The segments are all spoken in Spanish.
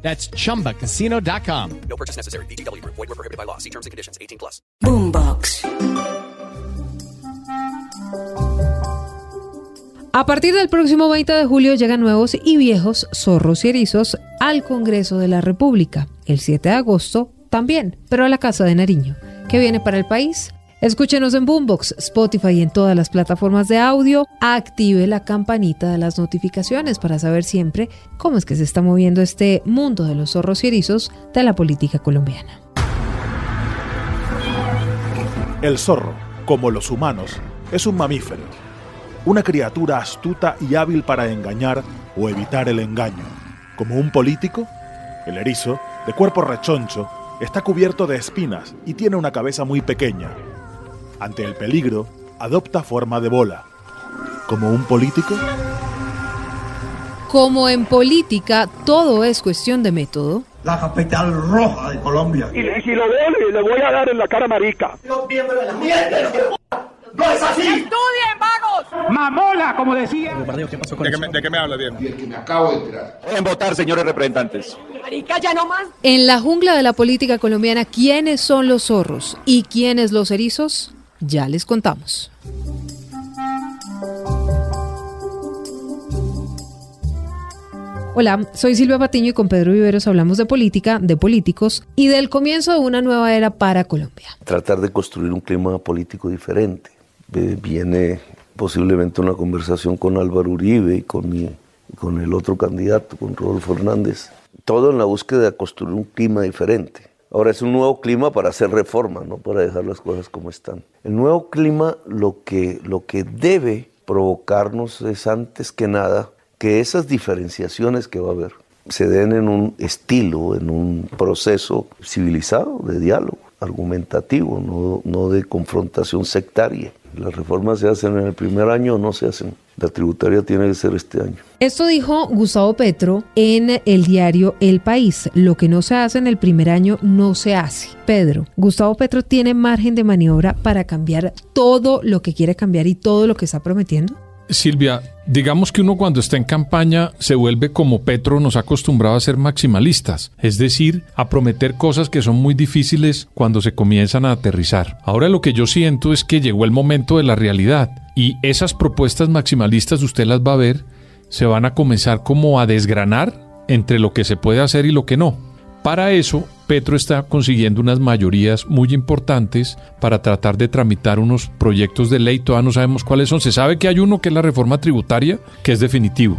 That's chumbacasino.com. No purchase necessary. BGW. Void were prohibited by law. See terms and conditions. 18 plus. Boombox. A partir del próximo 20 de julio llegan nuevos y viejos zorros y erizos al Congreso de la República. El 7 de agosto también, pero a la Casa de Nariño. ¿Qué viene para el país? Escúchenos en Boombox, Spotify y en todas las plataformas de audio. Active la campanita de las notificaciones para saber siempre cómo es que se está moviendo este mundo de los zorros y erizos de la política colombiana. El zorro, como los humanos, es un mamífero, una criatura astuta y hábil para engañar o evitar el engaño. Como un político, el erizo, de cuerpo rechoncho, está cubierto de espinas y tiene una cabeza muy pequeña. Ante el peligro, adopta forma de bola. Como un político, Como en política todo es cuestión de método, la capital roja de Colombia. Y, y si lo veo, le, le voy a dar en la cara marica. ¡No es así! Mamola, como decía. ¿De qué, me, de qué me habla bien? Y el que me acabo de enterar. En votar, señores representantes. En la jungla de la política colombiana, ¿quiénes son los zorros y quiénes los erizos? Ya les contamos. Hola, soy Silvia Patiño y con Pedro Viveros hablamos de política, de políticos y del comienzo de una nueva era para Colombia. tratar de construir un clima político diferente. Eh, viene posiblemente una conversación con Álvaro Uribe y con, mi- con el otro candidato, con Rodolfo Hernández. Todo en la búsqueda de construir un clima diferente. Ahora es un nuevo clima para hacer reformas, no para dejar las cosas como están. El nuevo clima lo que, lo que debe provocarnos es antes que nada que esas diferenciaciones que va a haber se den en un estilo, en un proceso civilizado de diálogo, argumentativo, no, no de confrontación sectaria. Las reformas se hacen en el primer año o no se hacen. La tributaria tiene que ser este año. Esto dijo Gustavo Petro en el diario El País. Lo que no se hace en el primer año no se hace. Pedro, Gustavo Petro tiene margen de maniobra para cambiar todo lo que quiere cambiar y todo lo que está prometiendo. Silvia, digamos que uno cuando está en campaña se vuelve como Petro nos ha acostumbrado a ser maximalistas, es decir, a prometer cosas que son muy difíciles cuando se comienzan a aterrizar. Ahora lo que yo siento es que llegó el momento de la realidad y esas propuestas maximalistas usted las va a ver, se van a comenzar como a desgranar entre lo que se puede hacer y lo que no. Para eso, Petro está consiguiendo unas mayorías muy importantes para tratar de tramitar unos proyectos de ley. Todavía no sabemos cuáles son. Se sabe que hay uno que es la reforma tributaria, que es definitivo,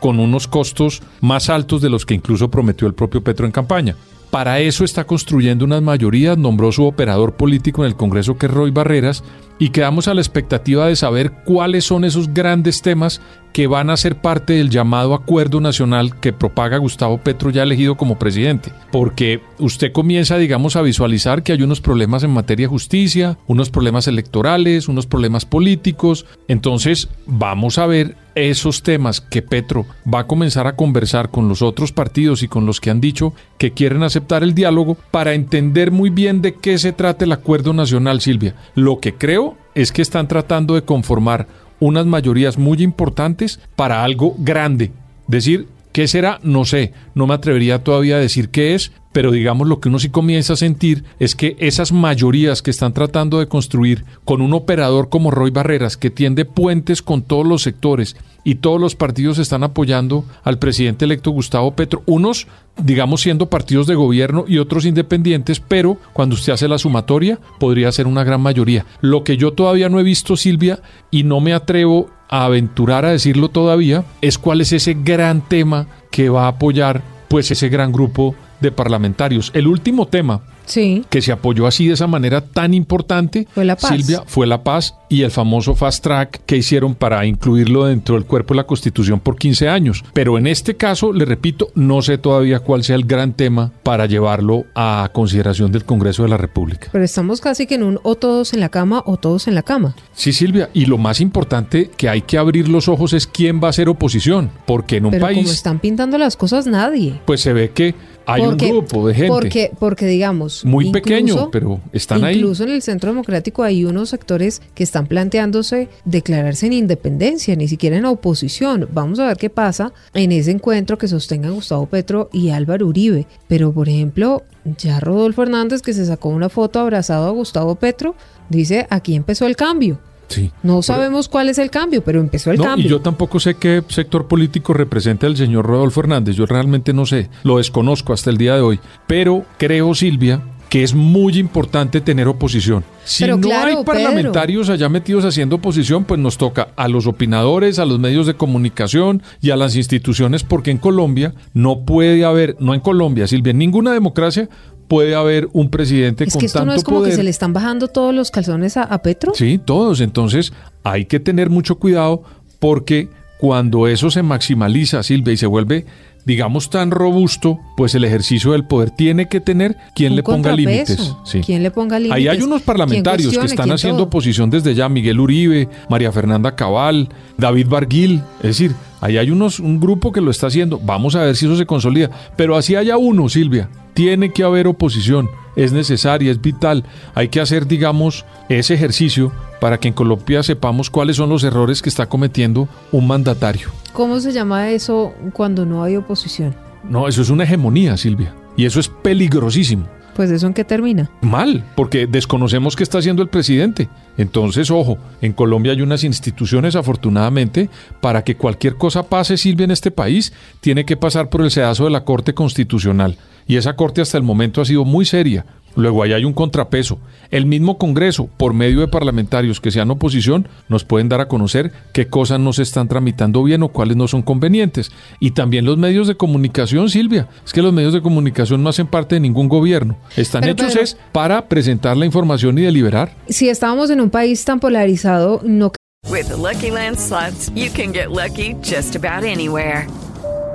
con unos costos más altos de los que incluso prometió el propio Petro en campaña. Para eso está construyendo unas mayorías, nombró su operador político en el Congreso que es Roy Barreras y quedamos a la expectativa de saber cuáles son esos grandes temas que van a ser parte del llamado acuerdo nacional que propaga Gustavo Petro ya elegido como presidente. Porque usted comienza, digamos, a visualizar que hay unos problemas en materia de justicia, unos problemas electorales, unos problemas políticos. Entonces, vamos a ver esos temas que Petro va a comenzar a conversar con los otros partidos y con los que han dicho que quieren aceptar el diálogo para entender muy bien de qué se trata el acuerdo nacional, Silvia. Lo que creo es que están tratando de conformar unas mayorías muy importantes para algo grande. Decir, ¿qué será? No sé, no me atrevería todavía a decir qué es, pero digamos lo que uno sí comienza a sentir es que esas mayorías que están tratando de construir con un operador como Roy Barreras, que tiende puentes con todos los sectores y todos los partidos están apoyando al presidente electo Gustavo Petro, unos digamos siendo partidos de gobierno y otros independientes, pero cuando usted hace la sumatoria podría ser una gran mayoría. Lo que yo todavía no he visto, Silvia, y no me atrevo a aventurar a decirlo todavía, es cuál es ese gran tema que va a apoyar pues ese gran grupo de parlamentarios. El último tema Sí. que se apoyó así de esa manera tan importante, Fue la paz. Silvia, fue la paz y el famoso fast track que hicieron para incluirlo dentro del cuerpo de la Constitución por 15 años. Pero en este caso, le repito, no sé todavía cuál sea el gran tema para llevarlo a consideración del Congreso de la República. Pero estamos casi que en un o todos en la cama o todos en la cama. Sí, Silvia, y lo más importante que hay que abrir los ojos es quién va a ser oposición, porque en un Pero como país están pintando las cosas, nadie. pues se ve que hay Porque- un grupo de gente Porque, porque digamos. Muy incluso- pequeño, pero están ahí. Incluso en el centro democrático hay unos sectores que están planteándose declararse en independencia, ni siquiera en oposición. Vamos a ver qué pasa en ese encuentro que sostengan Gustavo Petro y Álvaro Uribe. Pero, por ejemplo, ya Rodolfo Hernández, que se sacó una foto abrazado a Gustavo Petro, dice, aquí empezó el cambio. Sí. No sabemos cuál es el cambio, pero empezó el No, cambio. y yo tampoco sé qué sector político representa el señor Rodolfo Hernández. Yo realmente no sé, lo desconozco hasta el día de hoy. Pero creo, Silvia, que es muy importante tener oposición. Si Pero no claro, hay Pedro. parlamentarios allá metidos haciendo oposición, pues nos toca a los opinadores, a los medios de comunicación y a las instituciones, porque en Colombia no puede haber, no en Colombia, Silvia, en ninguna democracia puede haber un presidente es con que esto tanto no es como poder. que se le están bajando todos los calzones a, a Petro. Sí, todos. Entonces hay que tener mucho cuidado porque cuando eso se maximaliza, Silvia, y se vuelve, digamos, tan robusto, pues el ejercicio del poder tiene que tener quien Un le ponga límites. Sí. Quien le ponga límites. Ahí hay unos parlamentarios que están haciendo todo. oposición desde ya, Miguel Uribe, María Fernanda Cabal, David Barguil, es decir, ahí hay unos, un grupo que lo está haciendo, vamos a ver si eso se consolida, pero así haya uno, Silvia, tiene que haber oposición, es necesaria, es vital, hay que hacer, digamos, ese ejercicio para que en Colombia sepamos cuáles son los errores que está cometiendo un mandatario. ¿Cómo se llama eso cuando no hay oposición? No, eso es una hegemonía, Silvia, y eso es peligrosísimo. Pues eso en qué termina. Mal, porque desconocemos qué está haciendo el presidente. Entonces, ojo, en Colombia hay unas instituciones, afortunadamente, para que cualquier cosa pase, Silvia, en este país, tiene que pasar por el sedazo de la Corte Constitucional. Y esa Corte hasta el momento ha sido muy seria. Luego ahí hay un contrapeso. El mismo Congreso, por medio de parlamentarios que sean oposición, nos pueden dar a conocer qué cosas no se están tramitando bien o cuáles no son convenientes. Y también los medios de comunicación, Silvia. Es que los medios de comunicación no hacen parte de ningún gobierno. Están Pero, hechos Pedro- es para presentar la información y deliberar. Si estábamos en un país tan polarizado, no With the Lucky Land slots, you can get lucky just about anywhere.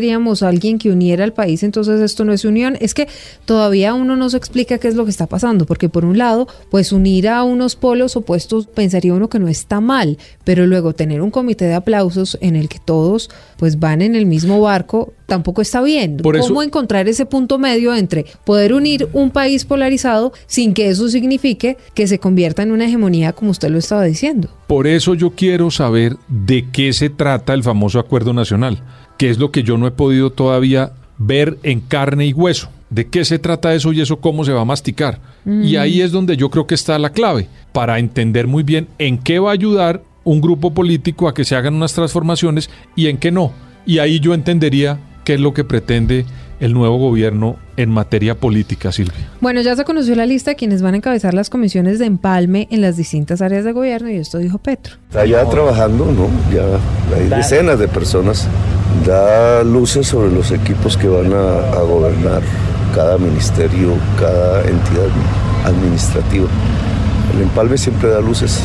Queríamos a alguien que uniera al país, entonces esto no es unión. Es que todavía uno no se explica qué es lo que está pasando, porque por un lado, pues unir a unos polos opuestos pensaría uno que no está mal, pero luego tener un comité de aplausos en el que todos pues van en el mismo barco tampoco está bien. Por eso- ¿Cómo encontrar ese punto medio entre poder unir un país polarizado sin que eso signifique que se convierta en una hegemonía como usted lo estaba diciendo? Por eso yo quiero saber de qué se trata el famoso acuerdo nacional, que es lo que yo no he podido todavía ver en carne y hueso. ¿De qué se trata eso y eso cómo se va a masticar? Y ahí es donde yo creo que está la clave, para entender muy bien en qué va a ayudar un grupo político a que se hagan unas transformaciones y en qué no. Y ahí yo entendería qué es lo que pretende el nuevo gobierno en materia política, Silvia. Bueno, ya se conoció la lista de quienes van a encabezar las comisiones de empalme en las distintas áreas de gobierno y esto dijo Petro. Está ya trabajando, ¿no? Ya hay decenas de personas. Da luces sobre los equipos que van a, gobernar cada ministerio, cada entidad administrativa. El empalme siempre da luces.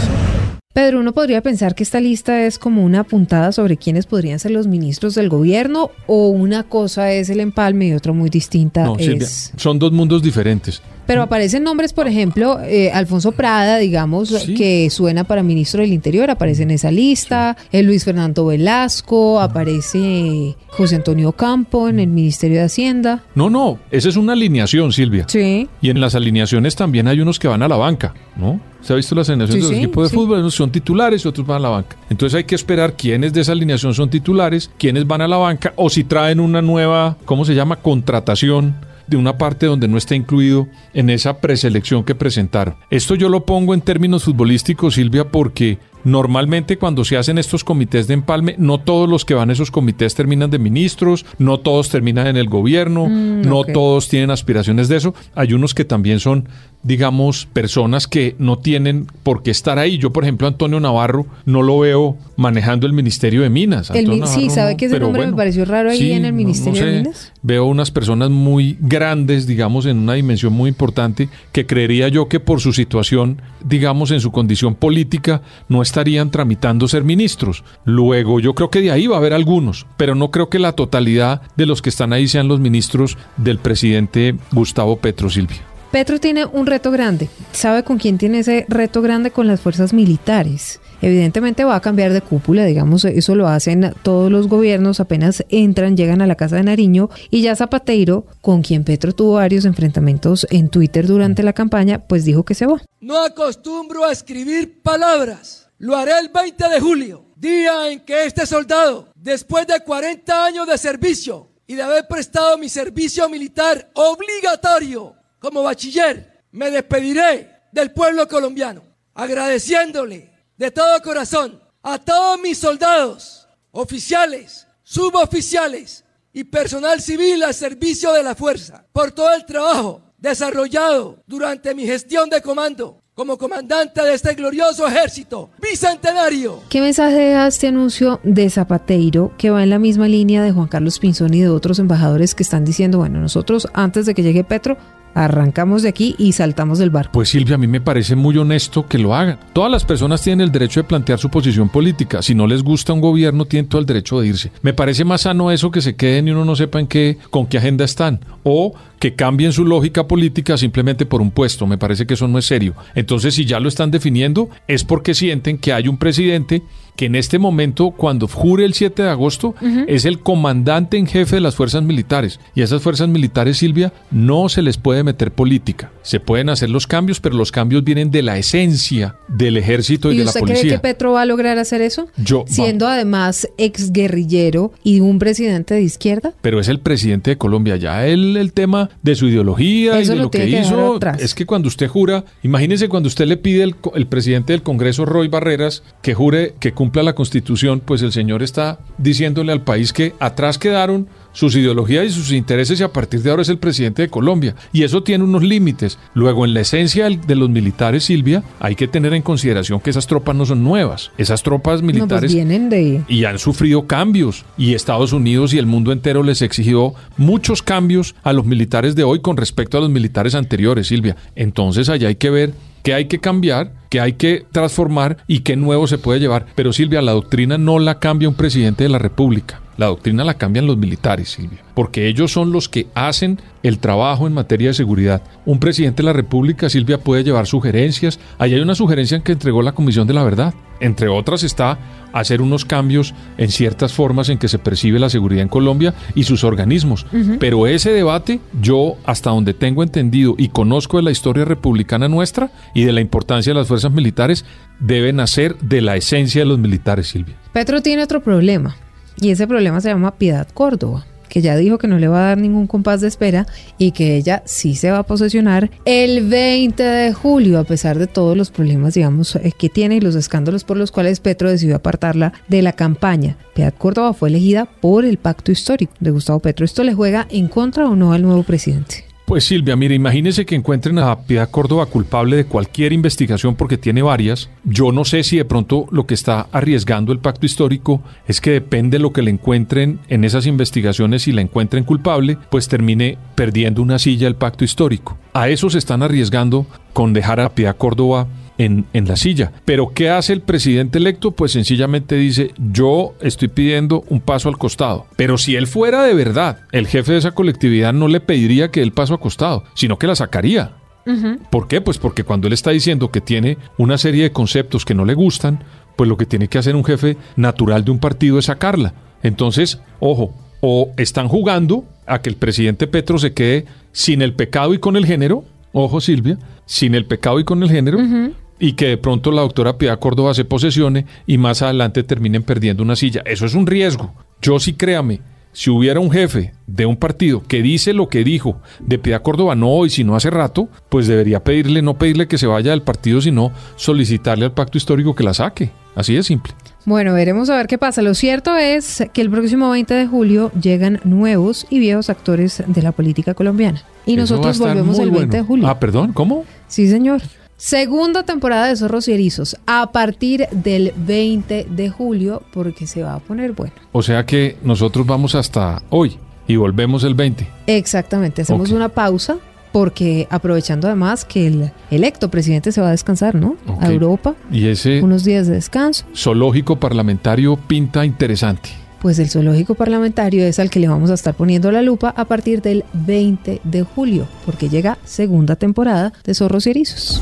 Pedro, uno podría pensar que esta lista es como una puntada sobre quiénes podrían ser los ministros del gobierno o una cosa es el empalme y otra muy distinta No, es... Silvia, son dos mundos diferentes. Pero aparecen nombres, por ejemplo, eh, Alfonso Prada, digamos, Sí. que suena para ministro del Interior, aparece en esa lista. El Luis Fernando Velasco, aparece José Antonio Campo en el Ministerio de Hacienda. No, no, esa es una alineación, Silvia. Sí. Y en las alineaciones también hay unos que van a la banca, ¿no? ¿Se ha visto las alineaciones Sí, de los sí, equipos de sí. fútbol? Unos son titulares y otros van a la banca. Entonces hay que esperar quiénes de esa alineación son titulares, quiénes van a la banca o si traen una nueva, ¿cómo se llama? Contratación de una parte donde no está incluido en esa preselección que presentaron. Esto yo lo pongo en términos futbolísticos, Silvia, porque Normalmente cuando se hacen estos comités de empalme, no todos los que van a esos comités terminan de ministros, no todos terminan en el gobierno, Mm, no todos tienen aspiraciones de eso. Hay unos que también son, digamos, personas que no tienen por qué estar ahí. Yo, por ejemplo, Antonio Navarro no lo veo manejando el Ministerio de Minas. El sí, ¿sabe no, que ese nombre me pareció raro ahí en el Ministerio no de sé. Minas? Veo unas personas muy grandes, digamos, en una dimensión muy importante, que creería yo que por su situación, digamos, en su condición política, no estarían tramitando ser ministros. Luego, yo creo que de ahí va a haber algunos, pero no creo que la totalidad de los que están ahí sean los ministros del presidente Gustavo Petro Silvia. Petro tiene un reto grande. ¿Sabe con quién tiene ese reto grande? Con las fuerzas militares. Evidentemente va a cambiar de cúpula, digamos, eso lo hacen todos los gobiernos, apenas entran, llegan a la Casa de Nariño y ya Zapateiro, con quien Petro tuvo varios enfrentamientos en Twitter durante la campaña, pues dijo que se va. No acostumbro a escribir palabras. Lo haré el 20 de julio, día en que este soldado, después de 40 años de servicio y de haber prestado mi servicio militar obligatorio como bachiller, me despediré del pueblo colombiano, agradeciéndole de todo corazón a todos mis soldados, oficiales, suboficiales y personal civil al servicio de la fuerza por todo el trabajo desarrollado durante mi gestión de comando como comandante de este glorioso ejército bicentenario. ¿Qué mensaje deja este anuncio de Zapateiro que va en la misma línea de Juan Carlos Pinzón y de otros embajadores que están diciendo, bueno, nosotros antes de que llegue Petro, arrancamos de aquí y saltamos del barco? Pues Silvia, a mí me parece muy honesto que lo hagan. Todas las personas tienen el derecho de plantear su posición política. Si no les gusta un gobierno, tienen todo el derecho de irse. Me parece más sano eso que se queden y uno no sepa en qué, con qué agenda están. O que cambien su lógica política simplemente por un puesto. Me parece que eso no es serio. Entonces, si ya lo están definiendo, es porque sienten que hay un presidente que en este momento, cuando jure el 7 de agosto, es el comandante en jefe de las fuerzas militares. Y a esas fuerzas militares, Silvia, no se les puede meter política. Se pueden hacer los cambios, pero los cambios vienen de la esencia del ejército y, ¿Y de la usted cree policía. que Petro va a lograr hacer eso? Yo- Siendo además exguerrillero y un presidente de izquierda. Pero es el presidente de Colombia. Ya el, el tema de su ideología Eso y de lo que hizo. Es que cuando usted jura, imagínese cuando usted le pide el, el presidente del Congreso, Roy Barreras, que jure que cumpla la constitución, pues el señor está diciéndole al país que atrás quedaron sus ideologías y sus intereses y a partir de ahora es el presidente de Colombia. Y eso tiene unos límites. Luego, en la esencia de los militares, Silvia, hay que tener en consideración que esas tropas no son nuevas. Esas tropas No, pues militares vienen de... y han sufrido cambios y Estados Unidos y el mundo entero les exigió muchos cambios a los militares de hoy con respecto a los militares anteriores, Silvia. Entonces allá hay que ver qué hay que cambiar, qué hay que transformar y qué nuevo se puede llevar. Pero Silvia, la doctrina no la cambia un presidente de la República. La doctrina la cambian los militares, Silvia, porque ellos son los que hacen el trabajo en materia de seguridad. Un presidente de la República, Silvia, puede llevar sugerencias. Ahí hay una sugerencia que entregó la Comisión de la Verdad. Entre otras está hacer unos cambios en ciertas formas en que se percibe la seguridad en Colombia y sus organismos. Pero ese debate, yo hasta donde tengo entendido y conozco de la historia republicana nuestra y de la importancia de las fuerzas militares, debe nacer de la esencia de los militares, Silvia. Petro tiene otro problema y ese problema se llama Piedad Córdoba que ya dijo que no le va a dar ningún compás de espera y que ella sí se va a posesionar el 20 de julio, a pesar de todos los problemas, digamos, eh, que tiene y los escándalos por los cuales Petro decidió apartarla de la campaña. Piedad Córdoba fue elegida por el pacto histórico de Gustavo Petro. ¿Esto le juega en contra o no al nuevo presidente? Pues Silvia, mire, imagínese que encuentren a Piedad Córdoba culpable de cualquier investigación porque tiene varias. Yo no sé si de pronto lo que está arriesgando el pacto histórico es que depende de lo que le encuentren en esas investigaciones, si la encuentren culpable, pues termine perdiendo una silla el pacto histórico. A eso se están arriesgando con dejar a Piedad Córdoba en, en, la silla. Pero ¿qué hace el presidente electo? Pues sencillamente dice, yo estoy pidiendo un paso al costado. Pero si él fuera de verdad, el jefe de esa colectividad no le pediría que el paso al costado, sino que la sacaría. Uh -huh. ¿Por qué? Pues porque cuando él está diciendo que tiene una serie de conceptos que no le gustan, pues lo que tiene que hacer un jefe natural de un partido es sacarla. Entonces, ojo, o están jugando a que el presidente Petro se quede sin el pecado y con el género, ojo Silvia, sin el pecado y con el género, uh -huh y que de pronto la doctora Piedad Córdoba se posesione y más adelante terminen perdiendo una silla. Eso es un riesgo. Yo sí créame si hubiera un jefe de un partido que dice lo que dijo de Piedad Córdoba no hoy, sino hace rato, pues debería pedirle, no pedirle que se vaya del partido, sino solicitarle al pacto histórico que la saque. Así de simple. Bueno, veremos a ver qué pasa. Lo cierto es que el próximo 20 de julio llegan nuevos y viejos actores de la política colombiana. Y Eso nosotros volvemos el 20 de julio. Ah, perdón, ¿cómo? Sí, señor. Segunda temporada de Zorros y Erizos a partir del 20 de julio porque se va a poner bueno. O sea que nosotros vamos hasta hoy y volvemos el 20. Exactamente, hacemos una pausa porque aprovechando además que el electo presidente se va a descansar, ¿no? A Europa, Y ese unos días de descanso. zoológico parlamentario pinta interesante. Pues el zoológico parlamentario es al que le vamos a estar poniendo la lupa a partir del 20 de julio, porque llega segunda temporada de Zorros y Erizos.